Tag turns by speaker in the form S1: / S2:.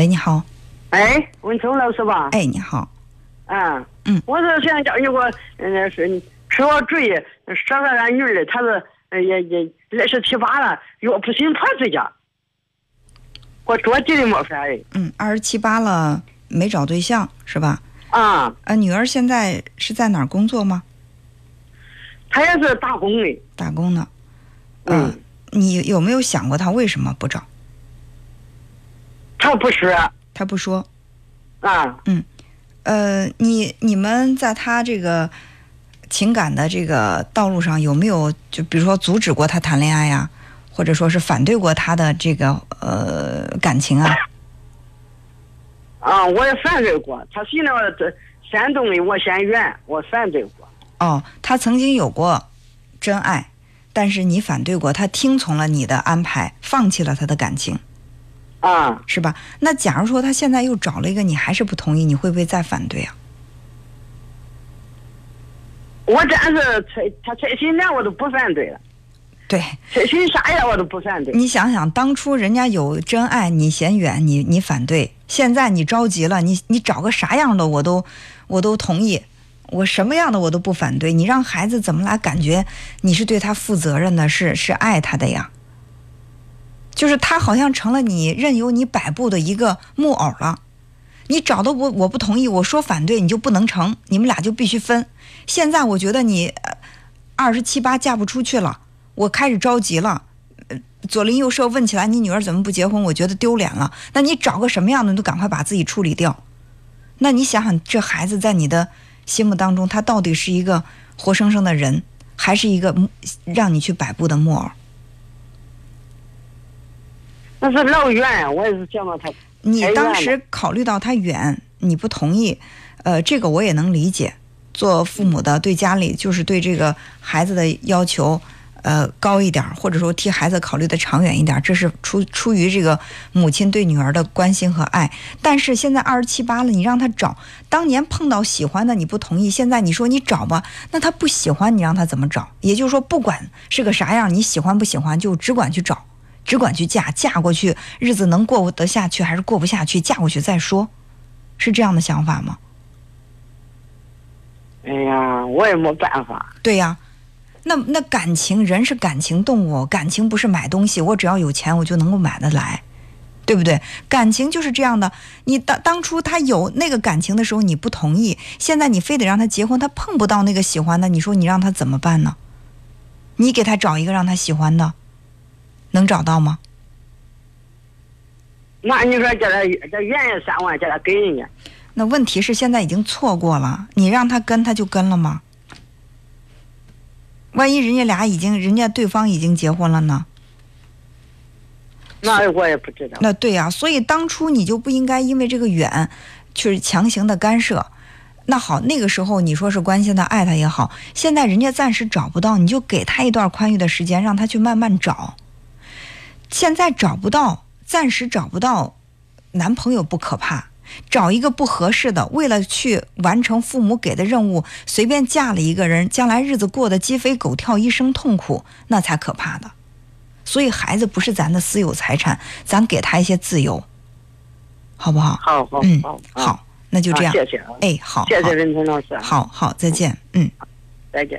S1: 喂，你好。
S2: 哎，文聪老师吧？
S1: 哎，你好。
S2: 嗯
S1: 嗯，
S2: 我是想叫你给我，嗯，是给我主意，说说俺女儿，她是也也二十七八了，药不行破睡觉，我着急的没法儿。
S1: 嗯，二十七八了没找对象是吧？
S2: 啊。
S1: 呃，女儿现在是在哪儿工作吗？
S2: 她也是打工的。
S1: 打工的。嗯。你有没有想过她为什么不找？
S2: 她不说。
S1: 他不说。
S2: 啊。
S1: 嗯。呃，你你们在他这个情感的这个道路上有没有就比如说阻止过他谈恋爱呀，或者说是反对过他的这个呃感情啊？
S2: 啊，我也反对过。他寻思这山东的我嫌远，我反对过。
S1: 哦，他曾经有过真爱，但是你反对过，他听从了你的安排，放弃了他的感情。
S2: 啊，
S1: 是吧？那假如说他现在又找了一个，你还是不同意，你会不会再反对啊？
S2: 我真是催他催新年，我都不反对了。
S1: 对，
S2: 催新啥呀，我都不反对。
S1: 你想想，当初人家有真爱，你嫌远，你你反对；现在你着急了，你你找个啥样的我都我都同意，我什么样的我都不反对。你让孩子怎么来感觉你是对他负责任的，是是爱他的呀？就是他好像成了你任由你摆布的一个木偶了，你找的我我不同意，我说反对你就不能成，你们俩就必须分。现在我觉得你二十七八嫁不出去了，我开始着急了，左邻右舍问起来你女儿怎么不结婚，我觉得丢脸了。那你找个什么样的，你都赶快把自己处理掉。那你想想，这孩子在你的心目当中，他到底是一个活生生的人，还是一个让你去摆布的木偶？
S2: 那是老远，我也是见到他。
S1: 你当时考虑到他远，你不同意，呃，这个我也能理解。做父母的对家里就是对这个孩子的要求，呃，高一点，或者说替孩子考虑的长远一点，这是出出于这个母亲对女儿的关心和爱。但是现在二十七八了，你让他找，当年碰到喜欢的你不同意，现在你说你找吧，那他不喜欢你让他怎么找？也就是说，不管是个啥样，你喜欢不喜欢，就只管去找。只管去嫁，嫁过去日子能过得下去还是过不下去？嫁过去再说，是这样的想法吗？
S2: 哎呀，我也没办法。
S1: 对呀，那那感情，人是感情动物，感情不是买东西，我只要有钱我就能够买得来，对不对？感情就是这样的。你当当初他有那个感情的时候你不同意，现在你非得让他结婚，他碰不到那个喜欢的，你说你让他怎么办呢？你给他找一个让他喜欢的。能找到吗？
S2: 那你说叫他这原也三万，叫他给人家。
S1: 那问题是现在已经错过了，你让他跟他就跟了吗？万一人家俩已经，人家对方已经结婚了呢？
S2: 那我也不知道。
S1: 那对呀，所以当初你就不应该因为这个远，去强行的干涉。那好，那个时候你说是关心他、爱他也好，现在人家暂时找不到，你就给他一段宽裕的时间，让他去慢慢找。现在找不到，暂时找不到男朋友不可怕，找一个不合适的，为了去完成父母给的任务，随便嫁了一个人，将来日子过得鸡飞狗跳，一生痛苦，那才可怕的。所以孩子不是咱的私有财产，咱给他一些自由，好不好？
S2: 好好
S1: 嗯
S2: 好，
S1: 好，那就这样。
S2: 谢谢。
S1: 哎，好，
S2: 谢谢任春老师。
S1: 好好，再见。嗯，
S2: 再见。